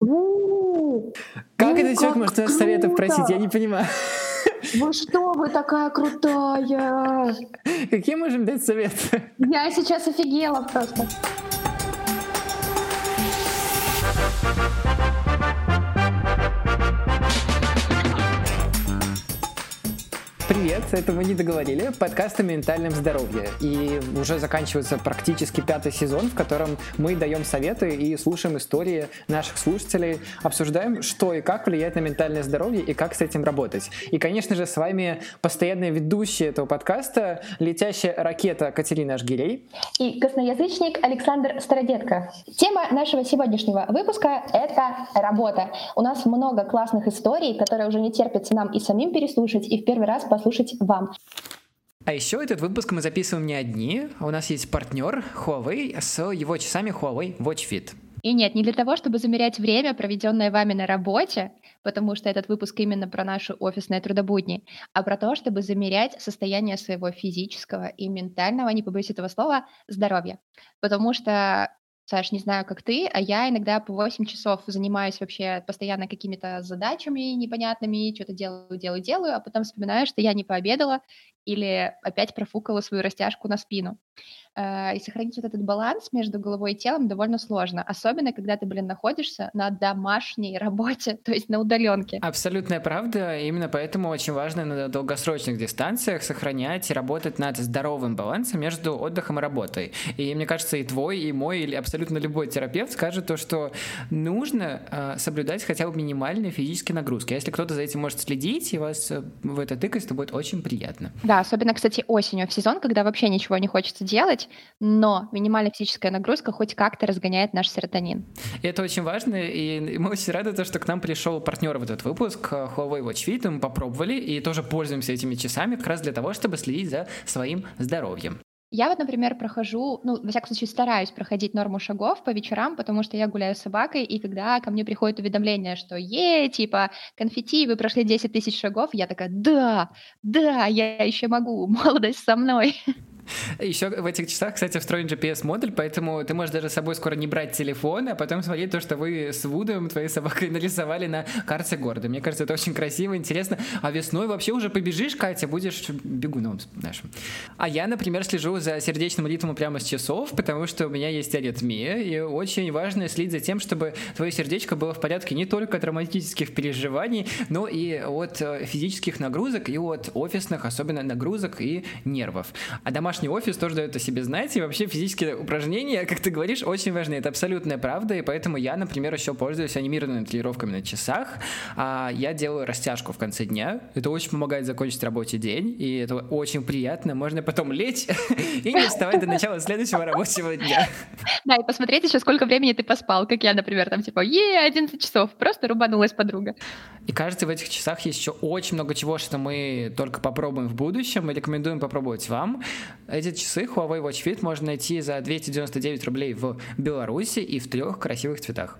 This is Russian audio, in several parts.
У, Как ну, этот человек может нас советов просить? Я круто! не понимаю. Вы что, вы такая крутая! Какие можем дать советы? Я сейчас офигела просто. Привет, это мы не договорили. Подкаст о ментальном здоровье. И уже заканчивается практически пятый сезон, в котором мы даем советы и слушаем истории наших слушателей, обсуждаем, что и как влияет на ментальное здоровье и как с этим работать. И, конечно же, с вами постоянная ведущая этого подкаста, летящая ракета Катерина Ажгирей. И косноязычник Александр Стародетко. Тема нашего сегодняшнего выпуска — это работа. У нас много классных историй, которые уже не терпится нам и самим переслушать, и в первый раз послушать вам. А еще этот выпуск мы записываем не одни. У нас есть партнер Huawei с его часами Huawei Watch Fit. И нет, не для того, чтобы замерять время, проведенное вами на работе, потому что этот выпуск именно про наши офисные трудобудни, а про то, чтобы замерять состояние своего физического и ментального, не побоюсь этого слова, здоровья. Потому что Саш, не знаю, как ты, а я иногда по 8 часов занимаюсь вообще постоянно какими-то задачами непонятными, что-то делаю, делаю, делаю, а потом вспоминаю, что я не пообедала или опять профукала свою растяжку на спину. Э, И сохранить вот этот баланс между головой и телом довольно сложно, особенно когда ты, блин, находишься на домашней работе, то есть на удаленке. Абсолютная правда. Именно поэтому очень важно на долгосрочных дистанциях сохранять и работать над здоровым балансом между отдыхом и работой. И мне кажется, и твой, и мой, или абсолютно любой терапевт скажет то, что нужно э, соблюдать хотя бы минимальные физические нагрузки. А если кто-то за этим может следить и вас э, в это тыкать, то будет очень приятно. Да, особенно, кстати, осенью в сезон, когда вообще ничего не хочется делать, но минимальная физическая нагрузка хоть как-то разгоняет наш серотонин. И это очень важно, и мы очень рады, то, что к нам пришел партнер в этот выпуск э, Huawei Watch Fit, мы попробовали и тоже пользуемся этими часами как раз для того, чтобы следить за своим здоровьем. Я вот, например, прохожу, ну, во всяком случае, стараюсь проходить норму шагов по вечерам, потому что я гуляю с собакой, и когда ко мне приходит уведомление, что е, типа, конфетти, вы прошли 10 тысяч шагов, я такая, да, да, я еще могу, молодость со мной. Еще в этих часах, кстати, встроен GPS-модуль, поэтому ты можешь даже с собой скоро не брать телефон, а потом смотреть то, что вы с Вудом, твоей собакой, нарисовали на карте города. Мне кажется, это очень красиво, интересно. А весной вообще уже побежишь, Катя, будешь бегуном нашим. А я, например, слежу за сердечным ритмом прямо с часов, потому что у меня есть аритмия, и очень важно следить за тем, чтобы твое сердечко было в порядке не только от романтических переживаний, но и от э, физических нагрузок, и от офисных, особенно нагрузок и нервов. А домашний офис тоже дает о себе знать, и вообще физические упражнения, как ты говоришь, очень важны. Это абсолютная правда, и поэтому я, например, еще пользуюсь анимированными тренировками на часах. А я делаю растяжку в конце дня. Это очень помогает закончить рабочий день, и это очень приятно. Можно потом лечь и не вставать до начала следующего рабочего дня. Да, и посмотреть еще, сколько времени ты поспал, как я, например, там типа, е, 11 часов, просто рубанулась подруга. И кажется, в этих часах есть еще очень много чего, что мы только попробуем в будущем. Мы рекомендуем попробовать вам. Эти часы Huawei Watch Fit можно найти за 299 рублей в Беларуси и в трех красивых цветах.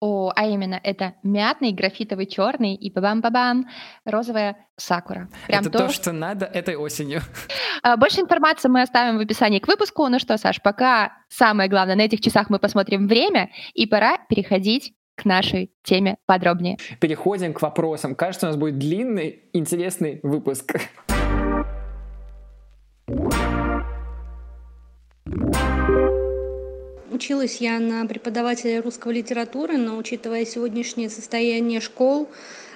О, а именно, это мятный, графитовый, черный и бабам-бабам, розовая сакура. Прям это то, что надо этой осенью. А, Больше информации мы оставим в описании к выпуску. Ну что, Саш, пока самое главное, на этих часах мы посмотрим время, и пора переходить к нашей теме подробнее. Переходим к вопросам. Кажется, у нас будет длинный, интересный выпуск. Училась я на преподавателя русской литературы, но учитывая сегодняшнее состояние школ,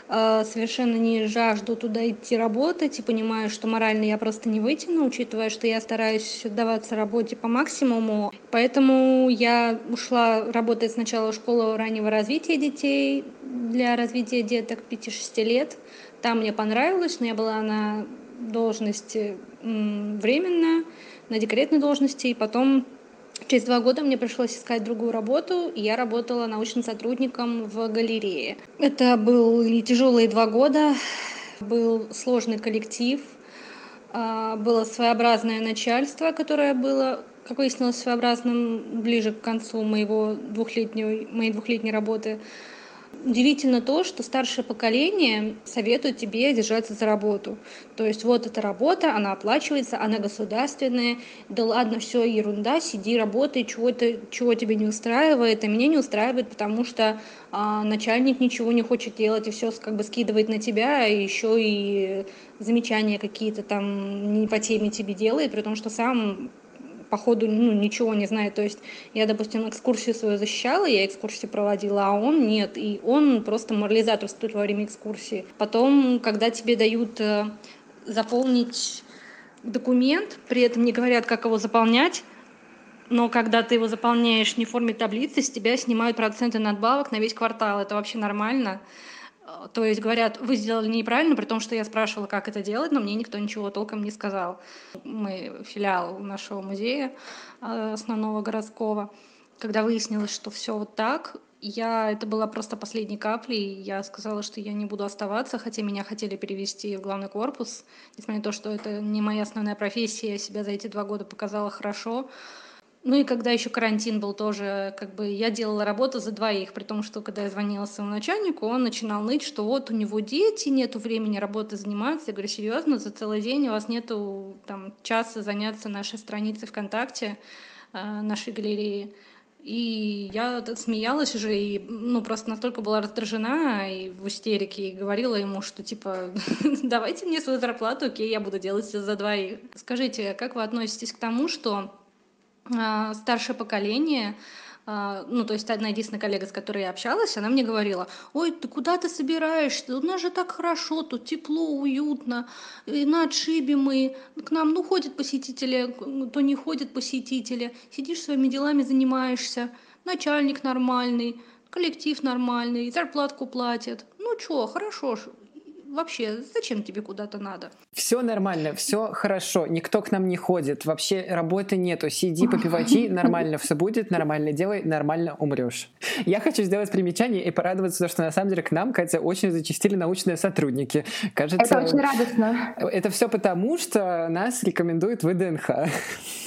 э, совершенно не жажду туда идти работать и понимаю, что морально я просто не вытяну, учитывая, что я стараюсь отдаваться работе по максимуму. Поэтому я ушла работать сначала в школу раннего развития детей для развития деток 5-6 лет. Там мне понравилось, но я была на должности временно, на декретной должности, и потом Через два года мне пришлось искать другую работу, и я работала научным сотрудником в галерее. Это были тяжелые два года, был сложный коллектив, а, было своеобразное начальство, которое было, как выяснилось, своеобразным ближе к концу моего двухлетней, моей двухлетней работы. Удивительно то, что старшее поколение советует тебе держаться за работу. То есть вот эта работа, она оплачивается, она государственная. Да ладно, все ерунда, сиди, работай, чего, то чего тебя не устраивает. А меня не устраивает, потому что а, начальник ничего не хочет делать и все как бы скидывает на тебя, и еще и замечания какие-то там не по теме тебе делает, при том, что сам по ходу ну, ничего не знает. То есть я, допустим, экскурсию свою защищала, я экскурсию проводила, а он нет. И он просто морализаторствует во время экскурсии. Потом, когда тебе дают э, заполнить документ, при этом не говорят, как его заполнять, но когда ты его заполняешь не в форме таблицы, с тебя снимают проценты надбавок на весь квартал. Это вообще нормально. Э, то есть говорят, вы сделали неправильно, при том, что я спрашивала, как это делать, но мне никто ничего толком не сказал. Мы филиал нашего музея э, основного городского. Когда выяснилось, что все вот так, я, это была просто последней каплей. Я сказала, что я не буду оставаться, хотя меня хотели перевести в главный корпус. Несмотря на то, что это не моя основная профессия, я себя за эти два года показала хорошо. Ну и когда еще карантин был тоже, как бы я делала работу за двоих, при том, что когда я звонила своему начальнику, он начинал ныть, что вот у него дети, нету времени работы заниматься. Я говорю, серьезно, за целый день у вас нету там часа заняться нашей страницей ВКонтакте, э, нашей галереи. И я смеялась уже, и ну, просто настолько была раздражена и в истерике, и говорила ему, что типа, давайте мне свою зарплату, окей, я буду делать за двоих. Скажите, как вы относитесь к тому, что старшее поколение, а, ну, то есть одна единственная коллега, с которой я общалась, она мне говорила, ой, ты куда ты собираешься? У нас же так хорошо, тут тепло, уютно, и на отшибе мы, к нам, ну, ходят посетители, то не ходят посетители, сидишь своими делами, занимаешься, начальник нормальный, коллектив нормальный, зарплатку платят. Ну, что, хорошо, вообще, зачем тебе куда-то надо? Все нормально, все хорошо, никто к нам не ходит, вообще работы нету, сиди, попивай чай, нормально все будет, нормально делай, нормально умрешь. Я хочу сделать примечание и порадоваться, что на самом деле к нам, Катя, очень зачастили научные сотрудники. Кажется, это очень радостно. Это все потому, что нас рекомендует ВДНХ.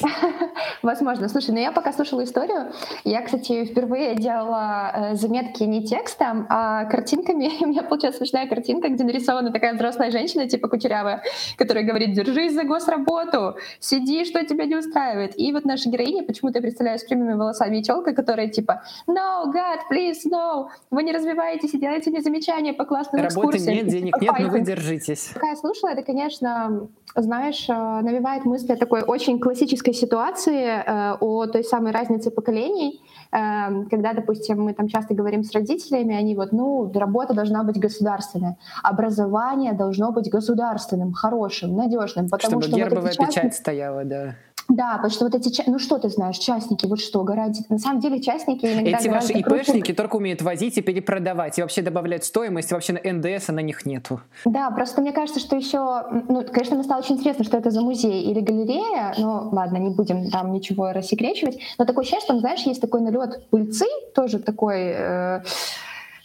Возможно. Слушай, ну я пока слушала историю, я, кстати, впервые делала э, заметки не текстом, а картинками. У меня получилась смешная картинка, где нарисована такая взрослая женщина, типа кучерявая, которая говорит, держись за госработу, сиди, что тебя не устраивает. И вот наша героиня, почему-то представляю с прямыми волосами и челкой, которая типа, no, God, please, no, вы не развиваетесь и делаете мне замечания по классным Работы экскурсиям. нет, денег нет, но вы держитесь. Пока я слушала, это, конечно, знаешь, э, навевает мысли о такой очень классической ситуации, э, о той самой разнице поколений, когда, допустим, мы там часто говорим с родителями, они вот, ну, работа должна быть государственная, образование должно быть государственным, хорошим, надежным, потому Чтобы что гербовая вот частные... печать стояла, да. Да, потому что вот эти, ну что ты знаешь, частники, вот что, гарантит. На самом деле частники иногда Эти ваши ИПшники только умеют возить и перепродавать, и вообще добавлять стоимость, и вообще на НДС на них нету. Да, просто мне кажется, что еще, ну, конечно, мне стало очень интересно, что это за музей или галерея, ну, ладно, не будем там ничего рассекречивать, но такое ощущение, что, знаешь, есть такой налет пыльцы, тоже такой... Э,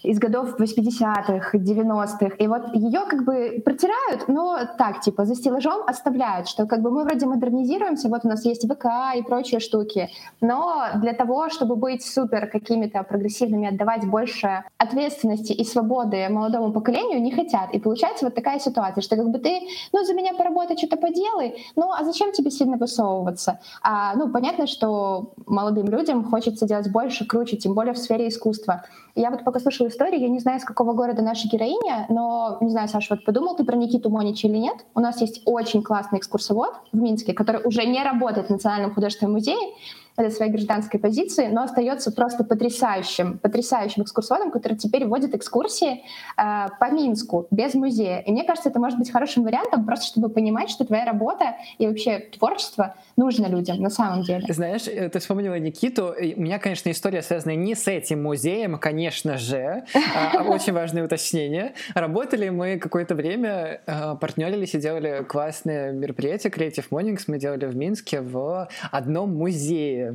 из годов 80-х, 90-х. И вот ее как бы протирают, но так, типа, за стеллажом оставляют, что как бы мы вроде модернизируемся, вот у нас есть ВК и прочие штуки, но для того, чтобы быть супер какими-то прогрессивными, отдавать больше ответственности и свободы молодому поколению, не хотят. И получается вот такая ситуация, что как бы ты, ну, за меня поработай, что-то поделай, ну, а зачем тебе сильно высовываться? А, ну, понятно, что молодым людям хочется делать больше, круче, тем более в сфере искусства. Я вот пока слушала историю, я не знаю, из какого города наша героиня, но, не знаю, Саша, вот подумал ты про Никиту Монича или нет? У нас есть очень классный экскурсовод в Минске, который уже не работает в Национальном художественном музее, для своей гражданской позиции, но остается просто потрясающим, потрясающим экскурсоводом, который теперь вводит экскурсии э, по Минску без музея. И мне кажется, это может быть хорошим вариантом, просто чтобы понимать, что твоя работа и вообще творчество нужно людям на самом деле. Знаешь, э, ты вспомнила Никиту. У меня, конечно, история связана не с этим музеем, конечно же. А, очень важное уточнение. Работали мы какое-то время, э, партнерились и делали классные мероприятия Creative Mornings. Мы делали в Минске в одном музее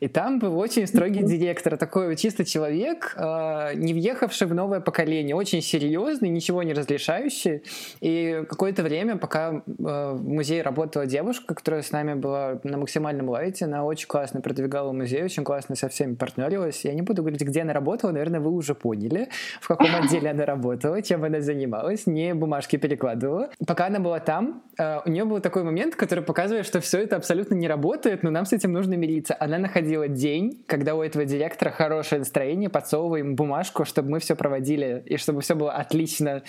И там был очень строгий директор, такой чисто человек, э, не въехавший в новое поколение, очень серьезный, ничего не разрешающий. И какое-то время, пока э, в музее работала девушка, которая с нами была на максимальном лайте, она очень классно продвигала музей, очень классно со всеми партнерилась. Я не буду говорить, где она работала, наверное, вы уже поняли, в каком отделе она работала, чем она занималась, не бумажки перекладывала. Пока она была там, э, у нее был такой момент, который показывает, что все это абсолютно не работает, но нам с этим нужно мириться. Она находила день, когда у этого директора хорошее настроение, подсовывая ему бумажку, чтобы мы все проводили и чтобы все было отлично.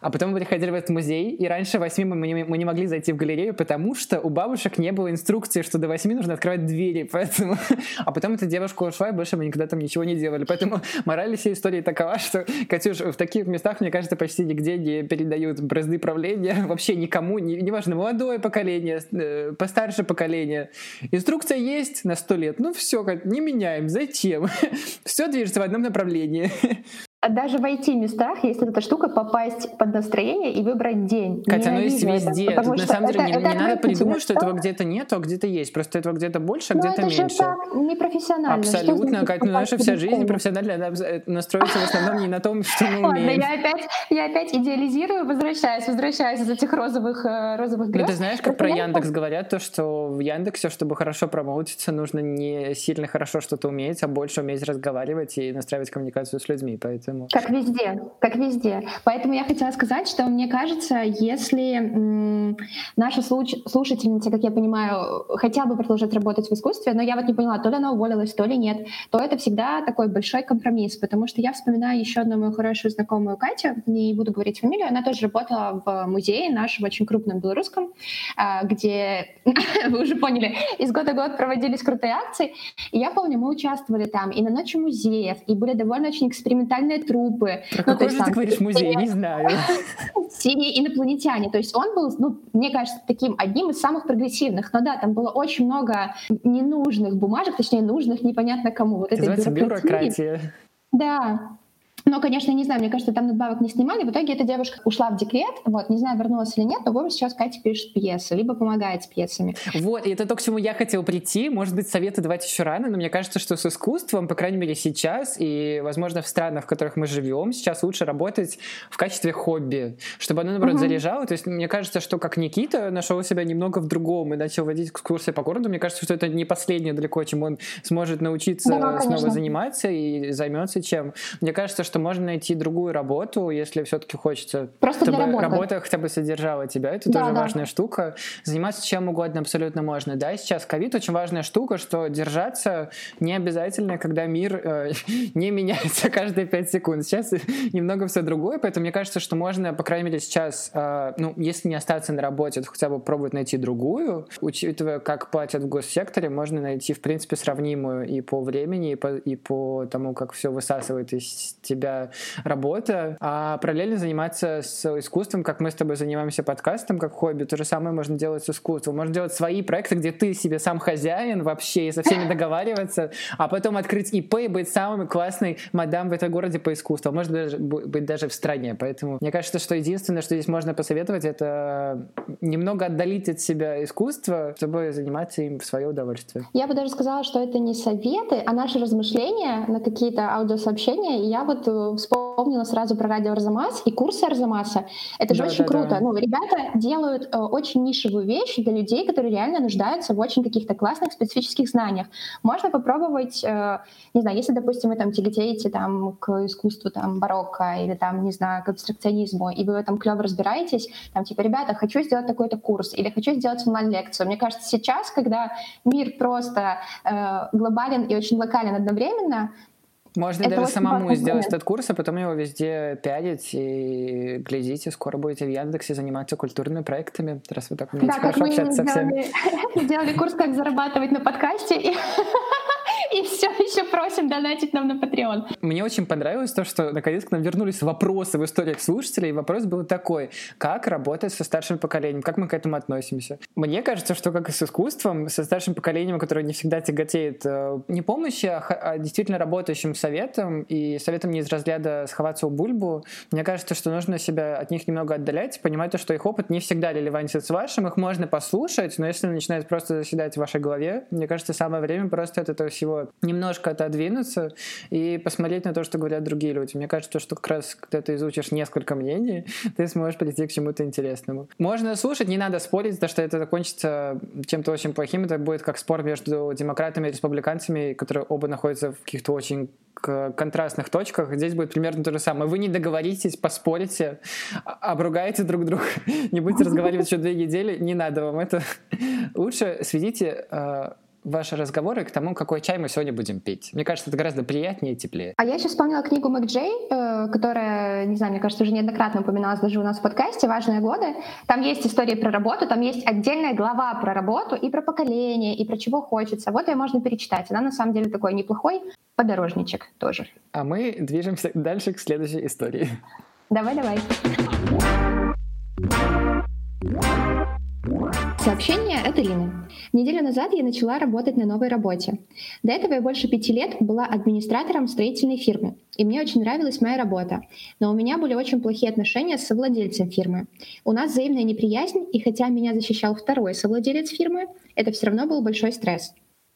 А потом мы приходили в этот музей, и раньше восьми мы не, мы не могли зайти в галерею, потому что у бабушек не было инструкции, что до восьми нужно открывать двери, поэтому... А потом эта девушка ушла, и больше мы никогда там ничего не делали. Поэтому мораль всей истории такова, что, Катюш, в таких местах, мне кажется, почти нигде не передают бразды правления вообще никому, неважно, молодое поколение, э, постарше поколение. Инструкция есть на сто лет, ну все, не меняем, зачем? Все движется в одном направлении. А даже в IT-местах есть эта штука попасть под настроение и выбрать день. Хотя оно есть везде. Это, Тут, на самом деле это, не, это не надо придумать, что этого где-то нет, а где-то есть. Просто этого где-то больше, а где-то это меньше. Же так непрофессионально. Абсолютно, Катя, ну, наша вся жизнь профессиональная она э, настроится в основном не на том, что мы умеем. Ладно, я опять, я опять идеализирую, возвращаюсь, возвращаюсь из этих розовых, э, розовых грез. Ну, ты знаешь, как про Яндекс говорят, то, что в Яндексе, чтобы хорошо промоутиться, нужно не сильно хорошо что-то уметь, а больше уметь разговаривать и настраивать коммуникацию с людьми, поэтому... Как везде как везде. Поэтому я хотела сказать, что мне кажется, если м, наши слуш- слушательницы, как я понимаю, хотя бы продолжать работать в искусстве, но я вот не поняла, то ли она уволилась, то ли нет, то это всегда такой большой компромисс, потому что я вспоминаю еще одну мою хорошую знакомую Катю, не буду говорить фамилию, она тоже работала в музее нашем очень крупном белорусском, а, где, вы уже поняли, из года в год проводились крутые акции, и я помню, мы участвовали там и на Ночи музеев, и были довольно очень экспериментальные трупы, про ну, какой же ты говоришь музей? Не знаю. Синие инопланетяне. То есть он был, ну, мне кажется, таким одним из самых прогрессивных. Но да, там было очень много ненужных бумажек, точнее, нужных непонятно кому. Вот Это называется бюрократия. Да, но, конечно, не знаю, мне кажется, там надбавок не снимали. В итоге эта девушка ушла в декрет, вот, не знаю, вернулась или нет, но вот сейчас Катя пишет пьесы, либо помогает с пьесами. Вот, и это то, к чему я хотела прийти. Может быть, советы давать еще рано, но мне кажется, что с искусством, по крайней мере, сейчас, и, возможно, в странах, в которых мы живем, сейчас лучше работать в качестве хобби, чтобы оно, наоборот, угу. заряжало. То есть, мне кажется, что как Никита нашел себя немного в другом и начал водить экскурсии по городу, мне кажется, что это не последнее далеко, чем он сможет научиться да, снова заниматься и займется чем. Мне кажется, что можно найти другую работу, если все-таки хочется, Просто чтобы для работа хотя бы содержала тебя. Это да, тоже да. важная штука. Заниматься чем угодно абсолютно можно. Да, сейчас ковид очень важная штука, что держаться не обязательно, когда мир э, не меняется каждые пять секунд. Сейчас немного все другое, поэтому мне кажется, что можно, по крайней мере, сейчас, э, ну, если не остаться на работе, то хотя бы пробовать найти другую. Учитывая, как платят в госсекторе, можно найти, в принципе, сравнимую и по времени, и по, и по тому, как все высасывает из тебя работа, а параллельно заниматься с искусством, как мы с тобой занимаемся подкастом, как хобби, то же самое можно делать с искусством. Можно делать свои проекты, где ты себе сам хозяин вообще и со всеми договариваться, а потом открыть ИП и быть самым классной мадам в этом городе по искусству, а может даже быть даже в стране. Поэтому мне кажется, что единственное, что здесь можно посоветовать, это немного отдалить от себя искусство, чтобы заниматься им в свое удовольствие. Я бы даже сказала, что это не советы, а наши размышления на какие-то аудиосообщения. И я вот э, вспомнила сразу про радио Арзамас и курсы Арзамаса. Это же да, очень да, круто. Да. Ну, ребята делают э, очень нишевую вещь для людей, которые реально нуждаются в очень каких-то классных специфических знаниях. Можно попробовать, э, не знаю, если, допустим, вы там тяготеете там, к искусству там, барокко или там, не знаю, к абстракционизму, и вы в этом клево разбираетесь, там, типа, ребята, хочу сделать такой-то курс или хочу сделать онлайн-лекцию. Мне кажется, сейчас, когда мир просто э, глобален и очень локален одновременно, можно это даже самому сделать этот курс, а потом его везде пялить и глядите, скоро будете в Яндексе заниматься культурными проектами, раз вы так умеете да, хорошо общаться со всеми. Сделали курс, как зарабатывать на подкасте, и, все еще просим донатить нам на Patreon. Мне очень понравилось то, что наконец к нам вернулись вопросы в историях слушателей. И вопрос был такой, как работать со старшим поколением, как мы к этому относимся. Мне кажется, что как и с искусством, со старшим поколением, которое не всегда тяготеет э, не помощи, а, а действительно работающим советом, и советом не из разряда сховаться у бульбу, мне кажется, что нужно себя от них немного отдалять, понимать то, что их опыт не всегда релевантен с вашим, их можно послушать, но если начинает просто заседать в вашей голове, мне кажется, самое время просто от этого всего немножко отодвинуться и посмотреть на то, что говорят другие люди. Мне кажется, что как раз, когда ты изучишь несколько мнений, ты сможешь прийти к чему-то интересному. Можно слушать, не надо спорить, потому что это закончится чем-то очень плохим. Это будет как спор между демократами и республиканцами, которые оба находятся в каких-то очень контрастных точках. Здесь будет примерно то же самое. Вы не договоритесь, поспорите, обругаете друг друга, не будете разговаривать еще две недели, не надо вам это. Лучше сведите а, ваши разговоры к тому, какой чай мы сегодня будем пить. Мне кажется, это гораздо приятнее и теплее. А я сейчас вспомнила книгу Мэг Джей, э, которая, не знаю, мне кажется, уже неоднократно упоминалась даже у нас в подкасте «Важные годы». Там есть истории про работу, там есть отдельная глава про работу и про поколение, и про чего хочется. Вот ее можно перечитать. Она на самом деле такой неплохой подорожничек тоже. А мы движемся дальше к следующей истории. Давай, давай. Сообщение от Ирины. Неделю назад я начала работать на новой работе. До этого я больше пяти лет была администратором строительной фирмы, и мне очень нравилась моя работа. Но у меня были очень плохие отношения с совладельцем фирмы. У нас взаимная неприязнь, и хотя меня защищал второй совладелец фирмы, это все равно был большой стресс.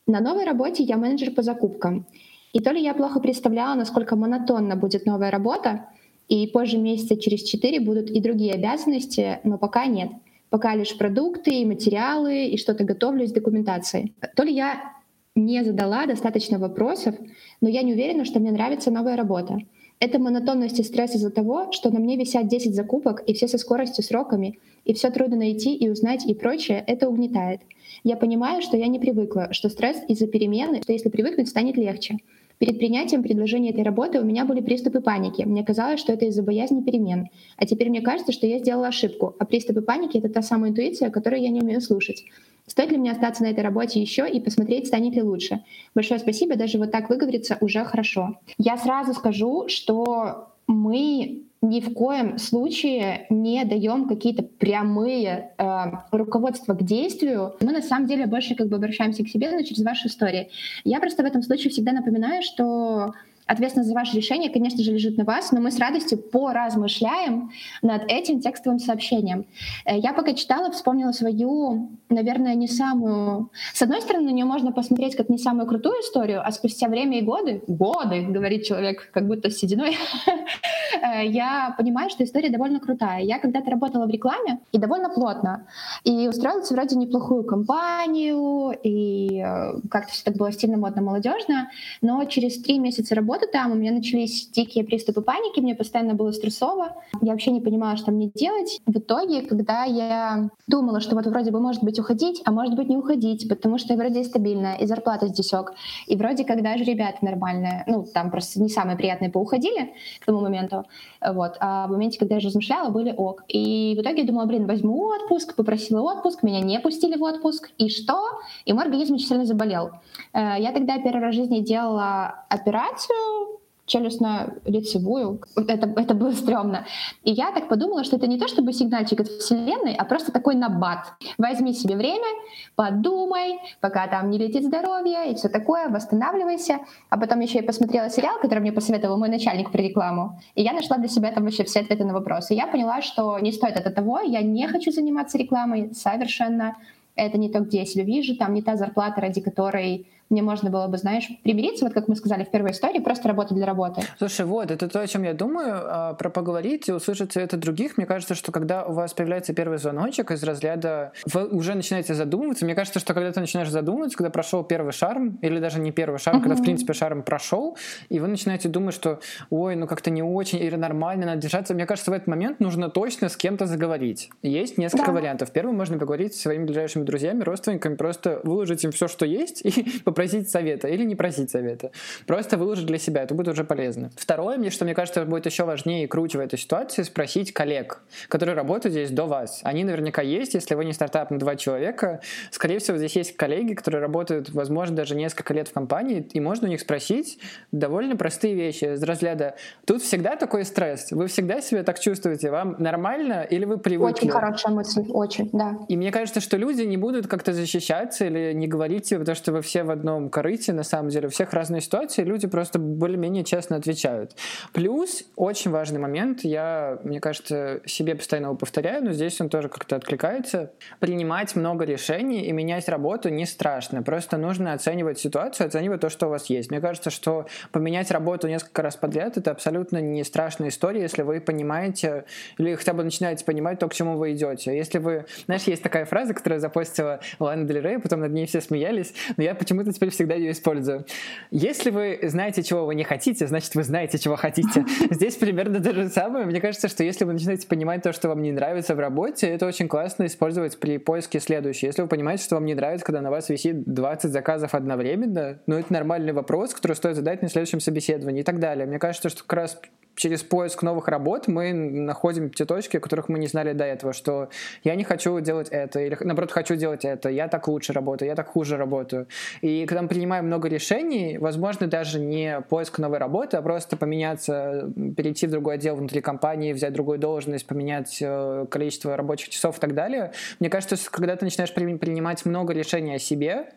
На новой работе я менеджер по закупкам. И то ли я плохо представляла, насколько монотонна будет новая работа, и позже месяца через четыре будут и другие обязанности, но пока нет — пока лишь продукты и материалы, и что-то готовлю с документацией. То ли я не задала достаточно вопросов, но я не уверена, что мне нравится новая работа. Это монотонность и стресс из-за того, что на мне висят 10 закупок, и все со скоростью, сроками, и все трудно найти и узнать и прочее, это угнетает. Я понимаю, что я не привыкла, что стресс из-за перемены, что если привыкнуть, станет легче. Перед принятием предложения этой работы у меня были приступы паники. Мне казалось, что это из-за боязни перемен. А теперь мне кажется, что я сделала ошибку. А приступы паники — это та самая интуиция, которую я не умею слушать. Стоит ли мне остаться на этой работе еще и посмотреть, станет ли лучше? Большое спасибо, даже вот так выговориться уже хорошо. Я сразу скажу, что мы ни в коем случае не даем какие-то прямые э, руководства к действию. Мы на самом деле больше как бы обращаемся к себе, но через ваши истории. Я просто в этом случае всегда напоминаю, что Ответственность за ваше решение, конечно же, лежит на вас, но мы с радостью поразмышляем над этим текстовым сообщением. Э, я пока читала, вспомнила свою, наверное, не самую... С одной стороны, на нее можно посмотреть как не самую крутую историю, а спустя время и годы, годы, говорит человек, как будто с сединой, э, я понимаю, что история довольно крутая. Я когда-то работала в рекламе и довольно плотно. И устроилась вроде неплохую компанию, и э, как-то все так было стильно, модно, молодежно. Но через три месяца работы работу там, у меня начались дикие приступы паники, мне постоянно было стрессово, я вообще не понимала, что мне делать. В итоге, когда я думала, что вот вроде бы может быть уходить, а может быть не уходить, потому что я вроде стабильная, и зарплата здесек, и вроде как даже ребята нормальные, ну там просто не самые приятные поуходили к тому моменту, вот, а в моменте, когда я же размышляла, были ок. И в итоге я думала, блин, возьму отпуск, попросила отпуск, меня не пустили в отпуск, и что? И мой организм очень сильно заболел. Э, я тогда первый раз в жизни делала операцию, челюстно-лицевую. Это, это было стрёмно. И я так подумала, что это не то чтобы сигнальчик от Вселенной, а просто такой набат. Возьми себе время, подумай, пока там не летит здоровье и все такое, восстанавливайся. А потом еще я посмотрела сериал, который мне посоветовал мой начальник про рекламу. И я нашла для себя там вообще все ответы на вопросы. И я поняла, что не стоит это того, я не хочу заниматься рекламой совершенно. Это не то, где я себя вижу, там не та зарплата, ради которой мне можно было бы, знаешь, примириться, вот как мы сказали в первой истории, просто работать для работы. Слушай, вот, это то, о чем я думаю, а, про поговорить и услышать это других. Мне кажется, что когда у вас появляется первый звоночек из разряда, вы уже начинаете задумываться. Мне кажется, что когда ты начинаешь задумываться, когда прошел первый шарм, или даже не первый шарм, uh-huh. когда, в принципе, шарм прошел, и вы начинаете думать, что, ой, ну как-то не очень, или нормально, надо держаться. Мне кажется, в этот момент нужно точно с кем-то заговорить. Есть несколько да. вариантов. Первый, можно поговорить со своими ближайшими друзьями, родственниками, просто выложить им все, что есть, и попросить совета или не просить совета. Просто выложить для себя, это будет уже полезно. Второе, мне, что мне кажется, будет еще важнее и круче в этой ситуации, спросить коллег, которые работают здесь до вас. Они наверняка есть, если вы не стартап на два человека. Скорее всего, здесь есть коллеги, которые работают, возможно, даже несколько лет в компании, и можно у них спросить довольно простые вещи из разряда «Тут всегда такой стресс, вы всегда себя так чувствуете, вам нормально или вы привыкли?» Очень хорошая мысль, очень, да. И мне кажется, что люди не будут как-то защищаться или не говорить, потому что вы все в одном корыте, на самом деле, у всех разные ситуации, люди просто более-менее честно отвечают. Плюс, очень важный момент, я, мне кажется, себе постоянно его повторяю, но здесь он тоже как-то откликается. Принимать много решений и менять работу не страшно, просто нужно оценивать ситуацию, оценивать то, что у вас есть. Мне кажется, что поменять работу несколько раз подряд — это абсолютно не страшная история, если вы понимаете или хотя бы начинаете понимать то, к чему вы идете. Если вы... Знаешь, есть такая фраза, которую запостила Лана Дель Рей, потом над ней все смеялись, но я почему-то теперь всегда ее использую. Если вы знаете, чего вы не хотите, значит, вы знаете, чего хотите. Здесь примерно то же самое. Мне кажется, что если вы начинаете понимать то, что вам не нравится в работе, это очень классно использовать при поиске следующего. Если вы понимаете, что вам не нравится, когда на вас висит 20 заказов одновременно, ну, это нормальный вопрос, который стоит задать на следующем собеседовании и так далее. Мне кажется, что как раз через поиск новых работ мы находим те точки, о которых мы не знали до этого, что я не хочу делать это, или наоборот хочу делать это, я так лучше работаю, я так хуже работаю. И когда мы принимаем много решений, возможно, даже не поиск новой работы, а просто поменяться, перейти в другой отдел внутри компании, взять другую должность, поменять э, количество рабочих часов и так далее. Мне кажется, что когда ты начинаешь принимать много решений о себе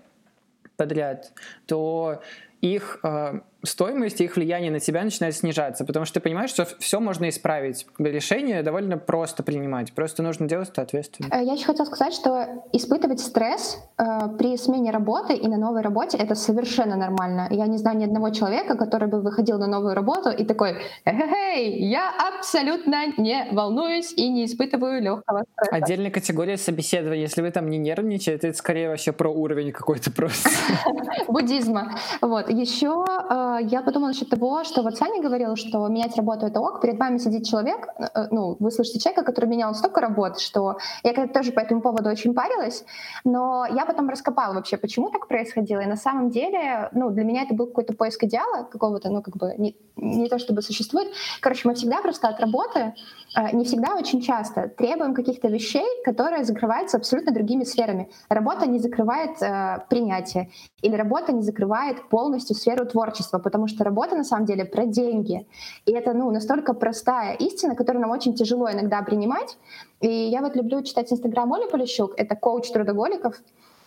подряд, то их э, стоимость и их влияние на тебя начинает снижаться, потому что ты понимаешь, что все можно исправить. Решение довольно просто принимать, просто нужно делать это ответственно. Э, я еще хотела сказать, что испытывать стресс э, при смене работы и на новой работе — это совершенно нормально. Я не знаю ни одного человека, который бы выходил на новую работу и такой «Эй, я абсолютно не волнуюсь и не испытываю легкого стресса». Отдельная категория собеседования. Если вы там не нервничаете, это скорее вообще про уровень какой-то просто. Буддизма. Вот. Еще э, я подумала насчет того, что вот Саня говорил, что менять работу — это ок. Перед вами сидит человек, э, ну, вы слышите человека, который менял столько работ, что я когда тоже по этому поводу очень парилась, но я потом раскопала вообще, почему так происходило. И на самом деле, ну, для меня это был какой-то поиск идеала какого-то, ну, как бы, не, не то чтобы существует. Короче, мы всегда просто от работы, э, не всегда, очень часто требуем каких-то вещей, которые закрываются абсолютно другими сферами. Работа не закрывает э, принятие, или работа не закрывает полностью сферу творчества, потому что работа на самом деле про деньги. И это ну, настолько простая истина, которую нам очень тяжело иногда принимать. И я вот люблю читать Инстаграм Оли Полищук, это коуч трудоголиков,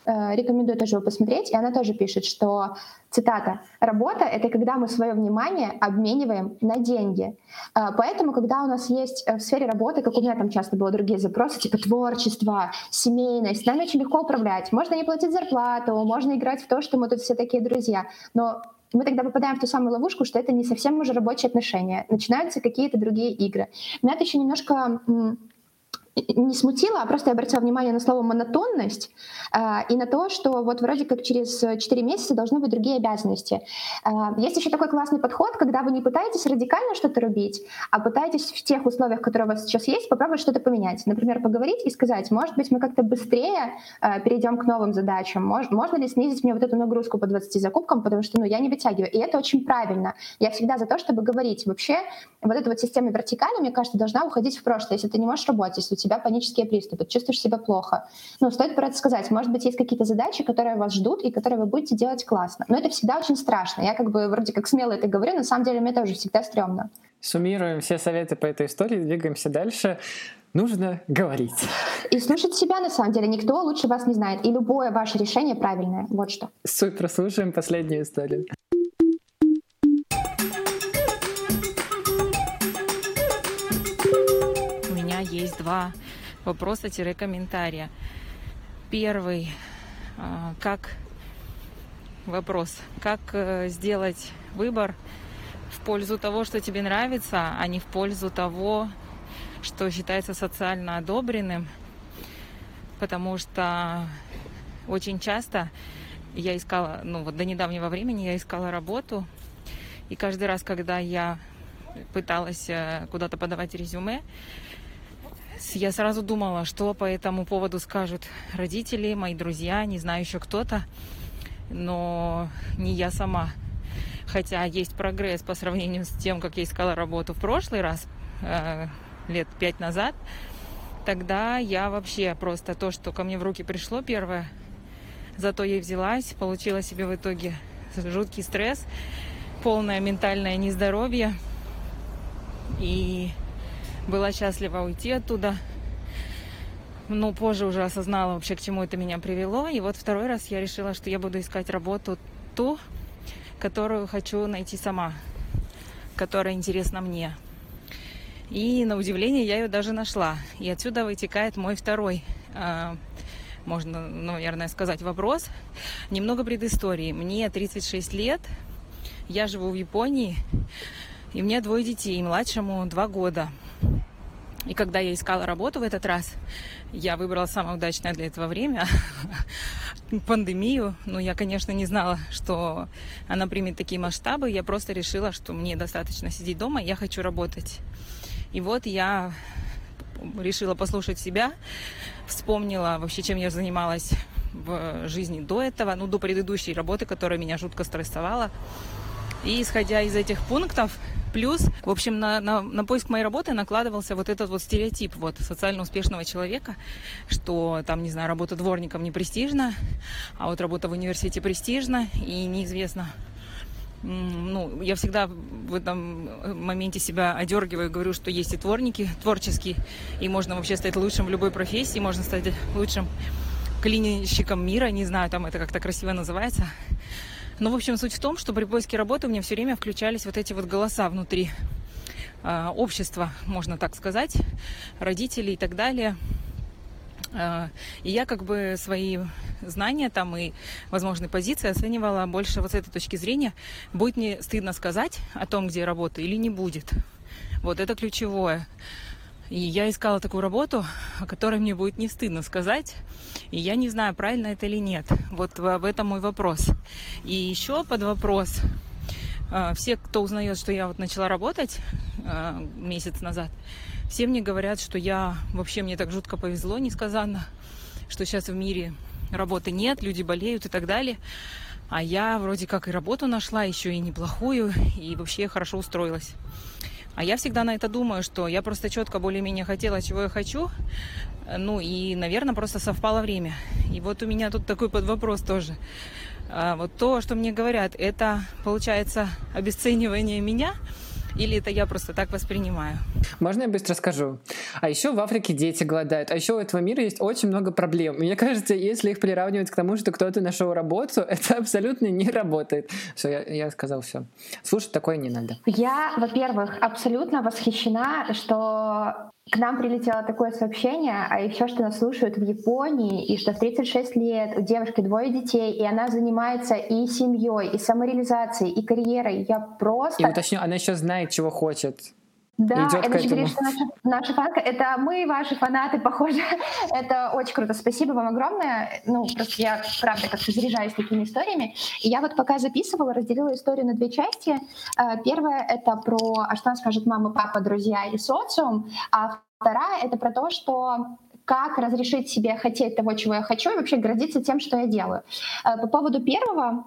рекомендую тоже его посмотреть, и она тоже пишет, что, цитата, «Работа — это когда мы свое внимание обмениваем на деньги». Э, поэтому, когда у нас есть э, в сфере работы, как у меня там часто было другие запросы, типа творчество, семейность, нами очень легко управлять. Можно не платить зарплату, можно играть в то, что мы тут все такие друзья, но мы тогда попадаем в ту самую ловушку, что это не совсем уже рабочие отношения. Начинаются какие-то другие игры. Меня это еще немножко не смутило, а просто я обратила внимание на слово монотонность э, и на то, что вот вроде как через 4 месяца должны быть другие обязанности. Э, есть еще такой классный подход, когда вы не пытаетесь радикально что-то рубить, а пытаетесь в тех условиях, которые у вас сейчас есть, попробовать что-то поменять. Например, поговорить и сказать, может быть, мы как-то быстрее э, перейдем к новым задачам, Мож, можно ли снизить мне вот эту нагрузку по 20 закупкам, потому что ну, я не вытягиваю. И это очень правильно. Я всегда за то, чтобы говорить. Вообще, вот эта вот система вертикали, мне кажется, должна уходить в прошлое. Если ты не можешь работать, если тебя панические приступы, чувствуешь себя плохо. Ну, стоит про это сказать. Может быть, есть какие-то задачи, которые вас ждут и которые вы будете делать классно. Но это всегда очень страшно. Я как бы вроде как смело это говорю, на самом деле мне тоже всегда стрёмно. Суммируем все советы по этой истории, двигаемся дальше нужно говорить. И слушать себя, на самом деле. Никто лучше вас не знает. И любое ваше решение правильное. Вот что. Супер, слушаем последнюю историю. Есть два вопроса-комментария. Первый, а, как вопрос, как э, сделать выбор в пользу того, что тебе нравится, а не в пользу того, что считается социально одобренным, потому что очень часто я искала, ну вот до недавнего времени я искала работу, и каждый раз, когда я пыталась э, куда-то подавать резюме, я сразу думала, что по этому поводу скажут родители, мои друзья, не знаю еще кто-то. но не я сама. Хотя есть прогресс по сравнению с тем, как я искала работу в прошлый раз, э, лет пять назад. Тогда я вообще просто то, что ко мне в руки пришло первое, зато я взялась, получила себе в итоге жуткий стресс, полное ментальное нездоровье. И была счастлива уйти оттуда. Но позже уже осознала вообще, к чему это меня привело. И вот второй раз я решила, что я буду искать работу ту, которую хочу найти сама, которая интересна мне. И на удивление я ее даже нашла. И отсюда вытекает мой второй, э, можно, наверное, сказать, вопрос. Немного предыстории. Мне 36 лет, я живу в Японии, и у меня двое детей, младшему два года. И когда я искала работу в этот раз, я выбрала самое удачное для этого время пандемию. Но я, конечно, не знала, что она примет такие масштабы. Я просто решила, что мне достаточно сидеть дома, я хочу работать. И вот я решила послушать себя, вспомнила вообще, чем я занималась в жизни до этого, ну, до предыдущей работы, которая меня жутко стрессовала. И исходя из этих пунктов, Плюс, в общем, на, на, на поиск моей работы накладывался вот этот вот стереотип вот социально успешного человека, что там, не знаю, работа дворником не престижна, а вот работа в университете престижна, и неизвестно, ну, я всегда в этом моменте себя одергиваю, говорю, что есть и творники творческие, и можно вообще стать лучшим в любой профессии, можно стать лучшим клинищиком мира, не знаю, там это как-то красиво называется. Но, ну, в общем, суть в том, что при поиске работы у меня все время включались вот эти вот голоса внутри э, общества, можно так сказать, родителей и так далее. Э, и я как бы свои знания там и возможные позиции оценивала больше вот с этой точки зрения. Будет мне стыдно сказать о том, где я работаю или не будет. Вот это ключевое. И я искала такую работу, о которой мне будет не стыдно сказать. И я не знаю, правильно это или нет. Вот в этом мой вопрос. И еще под вопрос. А, все, кто узнает, что я вот начала работать а, месяц назад, все мне говорят, что я вообще мне так жутко повезло, несказанно, что сейчас в мире работы нет, люди болеют и так далее. А я вроде как и работу нашла, еще и неплохую, и вообще хорошо устроилась. А я всегда на это думаю, что я просто четко более-менее хотела, чего я хочу. Ну и, наверное, просто совпало время. И вот у меня тут такой под вопрос тоже. А вот то, что мне говорят, это получается обесценивание меня – или это я просто так воспринимаю? Можно я быстро скажу? А еще в Африке дети голодают. А еще у этого мира есть очень много проблем. Мне кажется, если их приравнивать к тому, что кто-то нашел работу, это абсолютно не работает. Все, я, я сказал все. Слушать такое не надо. Я, во-первых, абсолютно восхищена, что к нам прилетело такое сообщение, а еще что нас слушают в Японии, и что в 36 лет у девушки двое детей, и она занимается и семьей, и самореализацией, и карьерой. Я просто... И уточню, она еще знает, чего хочет. Да, идет это говорит, что наша, наша фанка, это мы, ваши фанаты, похоже. это очень круто. Спасибо вам огромное. Ну, просто я, правда, как-то заряжаюсь такими историями. И я вот пока записывала, разделила историю на две части. Э, первая — это про «А что скажет мама, папа, друзья и социум», а вторая — это про то, что как разрешить себе хотеть того, чего я хочу, и вообще гордиться тем, что я делаю. Э, по поводу первого,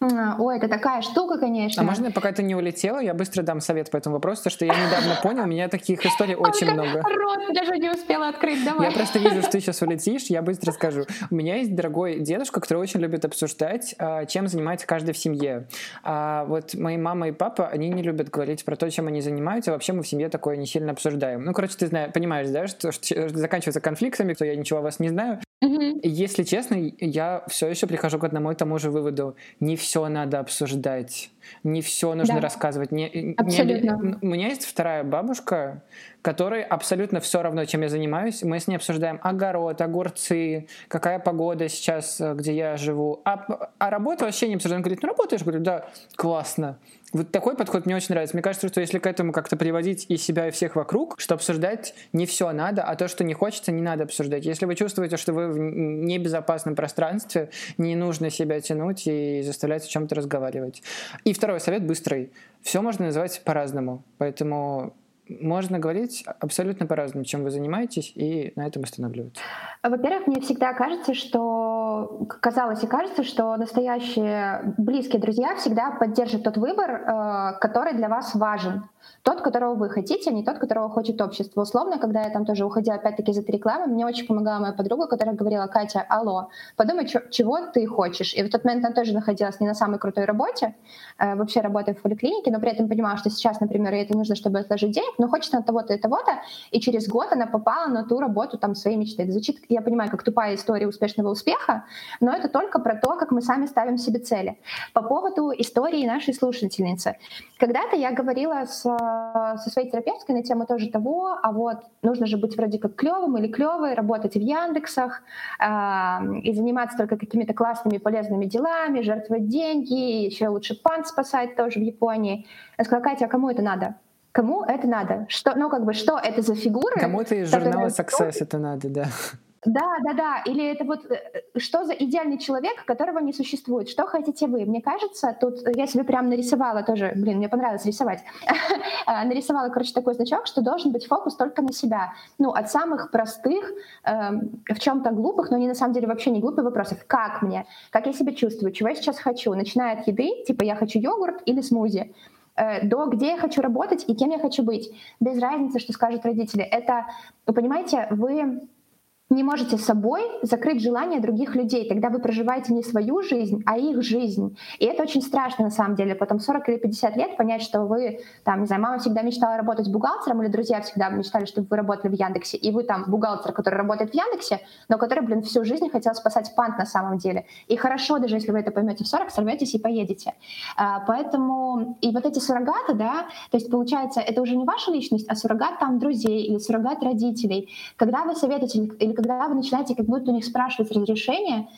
Ой, это такая штука, конечно. А можно, пока ты не улетела, я быстро дам совет по этому вопросу, потому что я недавно понял, у меня таких историй очень много. Рот даже не успела открыть, давай. Я просто вижу, что ты сейчас улетишь, я быстро скажу. У меня есть дорогой дедушка, который очень любит обсуждать, а, чем занимается каждый в семье. А вот мои мама и папа, они не любят говорить про то, чем они занимаются, вообще мы в семье такое не сильно обсуждаем. Ну, короче, ты знаешь, понимаешь, да, что, что заканчивается конфликтами, что я ничего о вас не знаю. Угу. Если честно, я все еще прихожу к одному и тому же выводу. Не все надо обсуждать, не все нужно да. рассказывать. Не, абсолютно. Не, у меня есть вторая бабушка, которой абсолютно все равно, чем я занимаюсь. Мы с ней обсуждаем огород, огурцы, какая погода сейчас, э, где я живу. А, а работу вообще не обсуждаем. Говорит, ну работаешь? Говорю, да, классно. Вот такой подход мне очень нравится. Мне кажется, что если к этому как-то приводить и себя, и всех вокруг, что обсуждать не все надо, а то, что не хочется, не надо обсуждать. Если вы чувствуете, что вы в небезопасном пространстве, не нужно себя тянуть и заставлять о чем-то разговаривать. И второй совет быстрый. Все можно называть по-разному. Поэтому можно говорить абсолютно по-разному, чем вы занимаетесь, и на этом останавливаться. Во-первых, мне всегда кажется, что казалось и кажется, что настоящие близкие друзья всегда поддержат тот выбор, э, который для вас важен тот, которого вы хотите, а не тот, которого хочет общество. Условно, когда я там тоже уходила опять-таки за этой рекламы, мне очень помогала моя подруга, которая говорила, Катя, алло, подумай, чего ты хочешь. И в тот момент она тоже находилась не на самой крутой работе, э, вообще работая в поликлинике, но при этом понимала, что сейчас, например, ей это нужно, чтобы отложить денег, но хочет она того-то и того-то, и через год она попала на ту работу там своей мечты. Это звучит, я понимаю, как тупая история успешного успеха, но это только про то, как мы сами ставим себе цели. По поводу истории нашей слушательницы. Когда-то я говорила с со своей терапевткой на тему тоже того, а вот нужно же быть вроде как клевым или клевой, работать в Яндексах э, и заниматься только какими-то классными полезными делами, жертвовать деньги, еще лучше пан спасать тоже в Японии. Я сказала, Катя, а кому это надо? Кому это надо? Что, ну, как бы, что это за фигуры? Кому-то из журнала Success это надо, да. Да, да, да. Или это вот э, что за идеальный человек, которого не существует? Что хотите вы? Мне кажется, тут я себе прям нарисовала тоже, блин, мне понравилось рисовать. А, нарисовала, короче, такой значок, что должен быть фокус только на себя. Ну, от самых простых, э, в чем-то глупых, но не на самом деле вообще не глупых вопросов. Как мне? Как я себя чувствую? Чего я сейчас хочу? Начиная от еды, типа я хочу йогурт или смузи э, до где я хочу работать и кем я хочу быть. Без разницы, что скажут родители. Это, вы понимаете, вы не можете собой закрыть желания других людей. Тогда вы проживаете не свою жизнь, а их жизнь. И это очень страшно на самом деле. Потом 40 или 50 лет понять, что вы, там, не знаю, мама всегда мечтала работать бухгалтером, или друзья всегда мечтали, чтобы вы работали в Яндексе, и вы там бухгалтер, который работает в Яндексе, но который, блин, всю жизнь хотел спасать пант на самом деле. И хорошо, даже если вы это поймете в 40, сорветесь и поедете. А, поэтому, и вот эти суррогаты, да, то есть получается, это уже не ваша личность, а суррогат там друзей или суррогат родителей. Когда вы советуете или когда вы начинаете как будто у них спрашивать разрешение,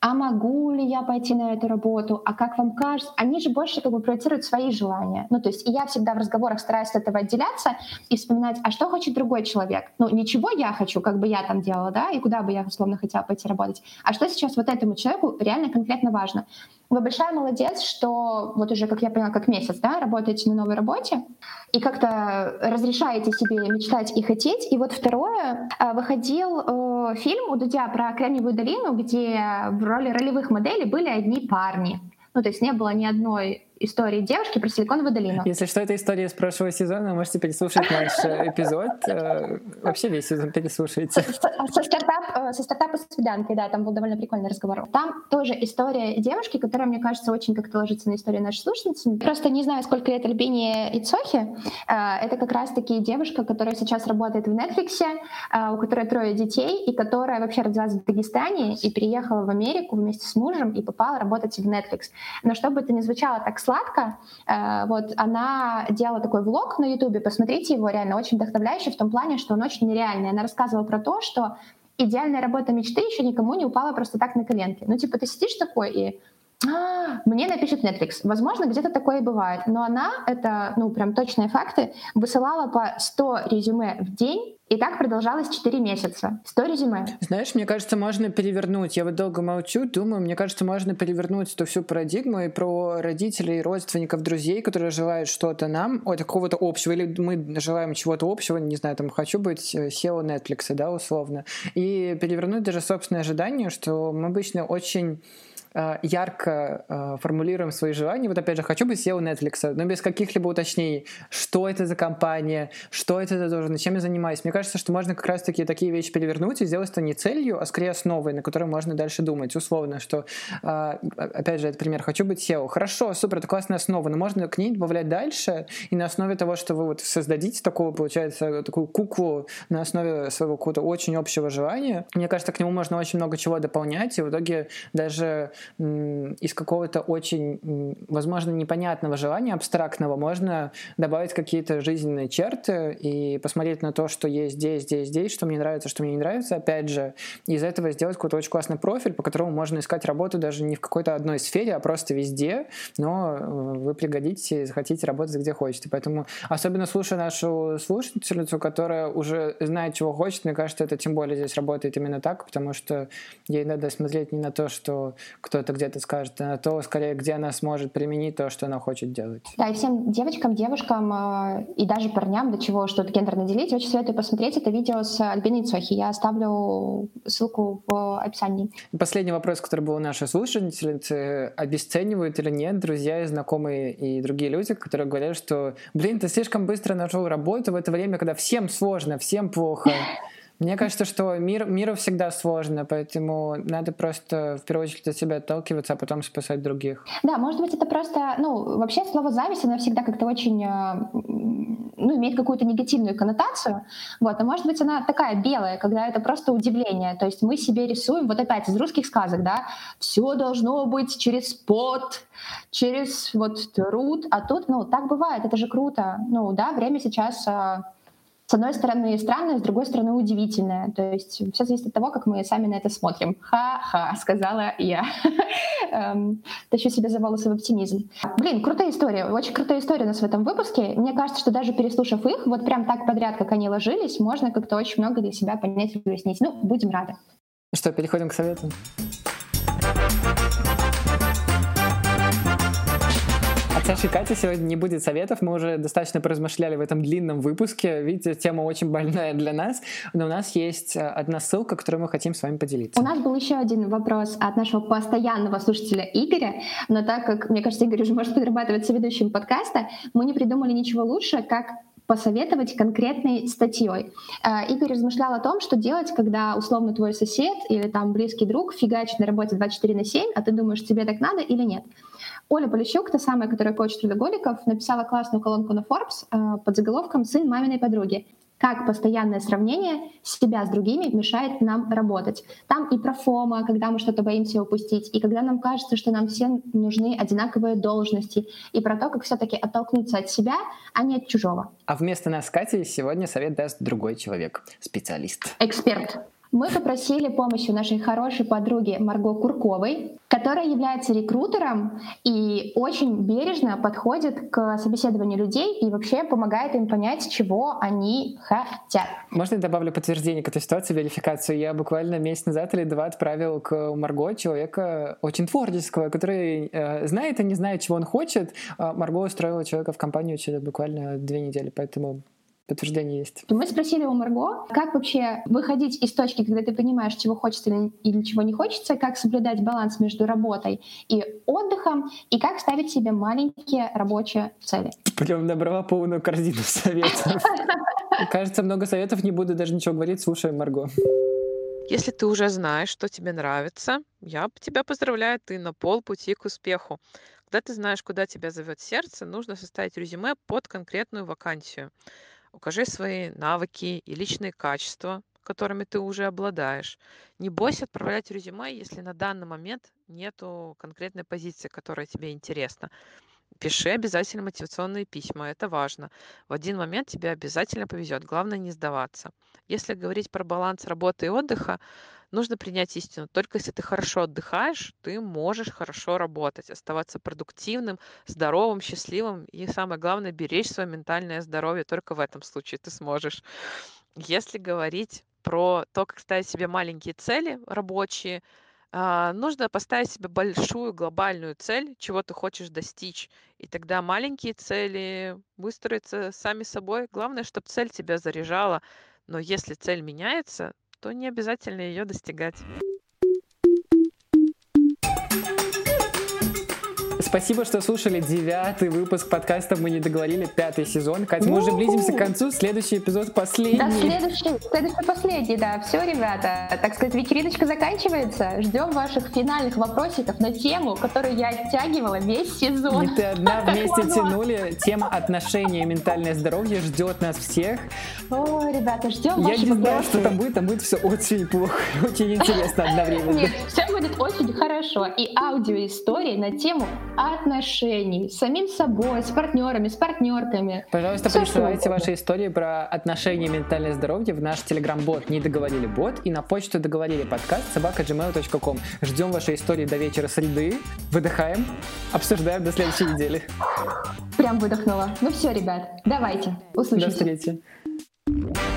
а могу ли я пойти на эту работу, а как вам кажется, они же больше как бы проецируют свои желания. Ну, то есть и я всегда в разговорах стараюсь от этого отделяться и вспоминать, а что хочет другой человек. Ну, ничего я хочу, как бы я там делала, да, и куда бы я, условно, хотела пойти работать, а что сейчас вот этому человеку реально конкретно важно. Вы большая молодец, что вот уже, как я поняла, как месяц, да, работаете на новой работе и как-то разрешаете себе мечтать и хотеть. И вот второе, э, выходил э, фильм у Дудя про Кремниевую долину, где в роли ролевых моделей были одни парни. Ну, то есть не было ни одной истории девушки про Силиконовую долину. Если что, это история из прошлого сезона, можете переслушать наш э, эпизод. Э, вообще весь сезон переслушайте. Со, стартап, э, со стартапа с свиданкой, да, там был довольно прикольный разговор. Там тоже история девушки, которая, мне кажется, очень как-то ложится на историю нашей слушательницы. Просто не знаю, сколько лет Альбине Ицохи. Это как раз-таки девушка, которая сейчас работает в Netflix, у которой трое детей, и которая вообще родилась в Дагестане и переехала в Америку вместе с мужем и попала работать в Netflix. Но чтобы это не звучало так сложно, сладко. Э, вот она делала такой влог на Ютубе, посмотрите его, реально очень вдохновляющий в том плане, что он очень нереальный. Она рассказывала про то, что идеальная работа мечты еще никому не упала просто так на коленки. Ну, типа, ты сидишь такой и а, мне напишет Netflix. Возможно, где-то такое и бывает. Но она, это, ну, прям точные факты, высылала по 100 резюме в день, и так продолжалось 4 месяца. 100 резюме. Знаешь, мне кажется, можно перевернуть. Я вот долго молчу, думаю, мне кажется, можно перевернуть эту всю парадигму и про родителей, родственников, друзей, которые желают что-то нам, от какого-то общего, или мы желаем чего-то общего, не знаю, там, хочу быть SEO Netflix, да, условно. И перевернуть даже собственное ожидание, что мы обычно очень Э, ярко э, формулируем свои желания. Вот опять же, хочу быть SEO Netflix, но без каких-либо уточнений, что это за компания, что это за должность, чем я занимаюсь. Мне кажется, что можно как раз-таки такие вещи перевернуть и сделать это не целью, а скорее основой, на которой можно дальше думать. Условно, что, э, опять же, это пример, хочу быть SEO. Хорошо, супер, это классная основа, но можно к ней добавлять дальше, и на основе того, что вы вот создадите такого, получается, такую куклу на основе своего какого-то очень общего желания, мне кажется, к нему можно очень много чего дополнять, и в итоге даже из какого-то очень, возможно, непонятного желания, абстрактного, можно добавить какие-то жизненные черты и посмотреть на то, что есть здесь, здесь, здесь, что мне нравится, что мне не нравится, опять же, из этого сделать какой-то очень классный профиль, по которому можно искать работу даже не в какой-то одной сфере, а просто везде, но э, вы пригодитесь и захотите работать где хотите. Поэтому, особенно слушая нашу слушательницу, которая уже знает, чего хочет, мне кажется, это тем более здесь работает именно так, потому что ей надо смотреть не на то, что кто-то где-то скажет, а на то, скорее, где она сможет применить то, что она хочет делать. Да, и всем девочкам, девушкам э, и даже парням, до чего что-то гендерно делить, очень советую посмотреть это видео с Альбиной Цохи. Я оставлю ссылку в описании. Последний вопрос, который был у нашей слушательницы. Обесценивают или нет друзья и знакомые и другие люди, которые говорят, что, блин, ты слишком быстро нашел работу в это время, когда всем сложно, всем плохо. Мне кажется, что мир, миру всегда сложно, поэтому надо просто в первую очередь от себя отталкиваться, а потом спасать других. Да, может быть, это просто, ну, вообще слово зависть, оно всегда как-то очень, э, ну, имеет какую-то негативную коннотацию, вот, а может быть, она такая белая, когда это просто удивление, то есть мы себе рисуем, вот опять из русских сказок, да, все должно быть через пот, через вот труд, а тут, ну, так бывает, это же круто, ну, да, время сейчас э, с одной стороны странное, с другой стороны удивительное. То есть все зависит от того, как мы сами на это смотрим. Ха-ха, сказала я. Эм, тащу себя за волосы в оптимизм. Блин, крутая история. Очень крутая история у нас в этом выпуске. Мне кажется, что даже переслушав их, вот прям так подряд, как они ложились, можно как-то очень много для себя понять и выяснить. Ну, будем рады. Что, переходим к советам? И Кати сегодня не будет советов. Мы уже достаточно поразмышляли в этом длинном выпуске. Видите, тема очень больная для нас. Но у нас есть э, одна ссылка, которую мы хотим с вами поделиться. У нас был еще один вопрос от нашего постоянного слушателя Игоря. Но так как, мне кажется, Игорь уже может подрабатывать ведущим подкаста, мы не придумали ничего лучше, как посоветовать конкретной статьей. Э, Игорь размышлял о том, что делать, когда условно твой сосед или там близкий друг фигачит на работе 24 на 7, а ты думаешь, тебе так надо или нет. Оля Полищук, та самая, которая коуч трудоголиков, написала классную колонку на Forbes э, под заголовком «Сын маминой подруги». Как постоянное сравнение себя с другими мешает нам работать. Там и про фома, когда мы что-то боимся упустить, и когда нам кажется, что нам всем нужны одинаковые должности, и про то, как все-таки оттолкнуться от себя, а не от чужого. А вместо нас, Кати, сегодня совет даст другой человек, специалист. Эксперт мы попросили помощи у нашей хорошей подруги Марго Курковой, которая является рекрутером и очень бережно подходит к собеседованию людей и вообще помогает им понять, чего они хотят. Можно я добавлю подтверждение к этой ситуации, верификацию? Я буквально месяц назад или два отправил к Марго человека очень творческого, который э, знает и не знает, чего он хочет. А Марго устроила человека в компанию через буквально две недели, поэтому подтверждение есть. Мы спросили у Марго, как вообще выходить из точки, когда ты понимаешь, чего хочется или чего не хочется, как соблюдать баланс между работой и отдыхом, и как ставить себе маленькие рабочие цели. Прям набрала полную корзину советов. Кажется, много советов, не буду даже ничего говорить, слушай, Марго. Если ты уже знаешь, что тебе нравится, я тебя поздравляю, ты на полпути к успеху. Когда ты знаешь, куда тебя зовет сердце, нужно составить резюме под конкретную вакансию. Укажи свои навыки и личные качества, которыми ты уже обладаешь. Не бойся отправлять резюме, если на данный момент нету конкретной позиции, которая тебе интересна. Пиши обязательно мотивационные письма, это важно. В один момент тебе обязательно повезет, главное не сдаваться. Если говорить про баланс работы и отдыха, нужно принять истину. Только если ты хорошо отдыхаешь, ты можешь хорошо работать, оставаться продуктивным, здоровым, счастливым и, самое главное, беречь свое ментальное здоровье. Только в этом случае ты сможешь. Если говорить про то, как ставить себе маленькие цели рабочие, а, нужно поставить себе большую глобальную цель, чего ты хочешь достичь. И тогда маленькие цели выстроятся сами собой. Главное, чтобы цель тебя заряжала. Но если цель меняется, то не обязательно ее достигать. Спасибо, что слушали девятый выпуск подкаста «Мы не договорили», пятый сезон. Катя, мы уже близимся к концу, следующий эпизод последний. Да, следующий, следующий последний, да. Все, ребята, так сказать, вечериночка заканчивается. Ждем ваших финальных вопросиков на тему, которую я оттягивала весь сезон. Не ты одна вместе тянули. Тема отношения и ментальное здоровье ждет нас всех. О, ребята, ждем Я не знаю, что там будет, там будет все очень плохо, очень интересно одновременно. Нет, все будет очень хорошо. И аудиоистории на тему отношений с самим собой, с партнерами, с партнерками. Пожалуйста, Все присылайте ваши истории про отношения и ментальное здоровье в наш телеграм-бот «Не договорили бот» и на почту договорили подкаст собака gmail.com. Ждем ваши истории до вечера среды, выдыхаем, обсуждаем до следующей недели. Прям выдохнула. Ну все, ребят, давайте, услышимся. До встречи.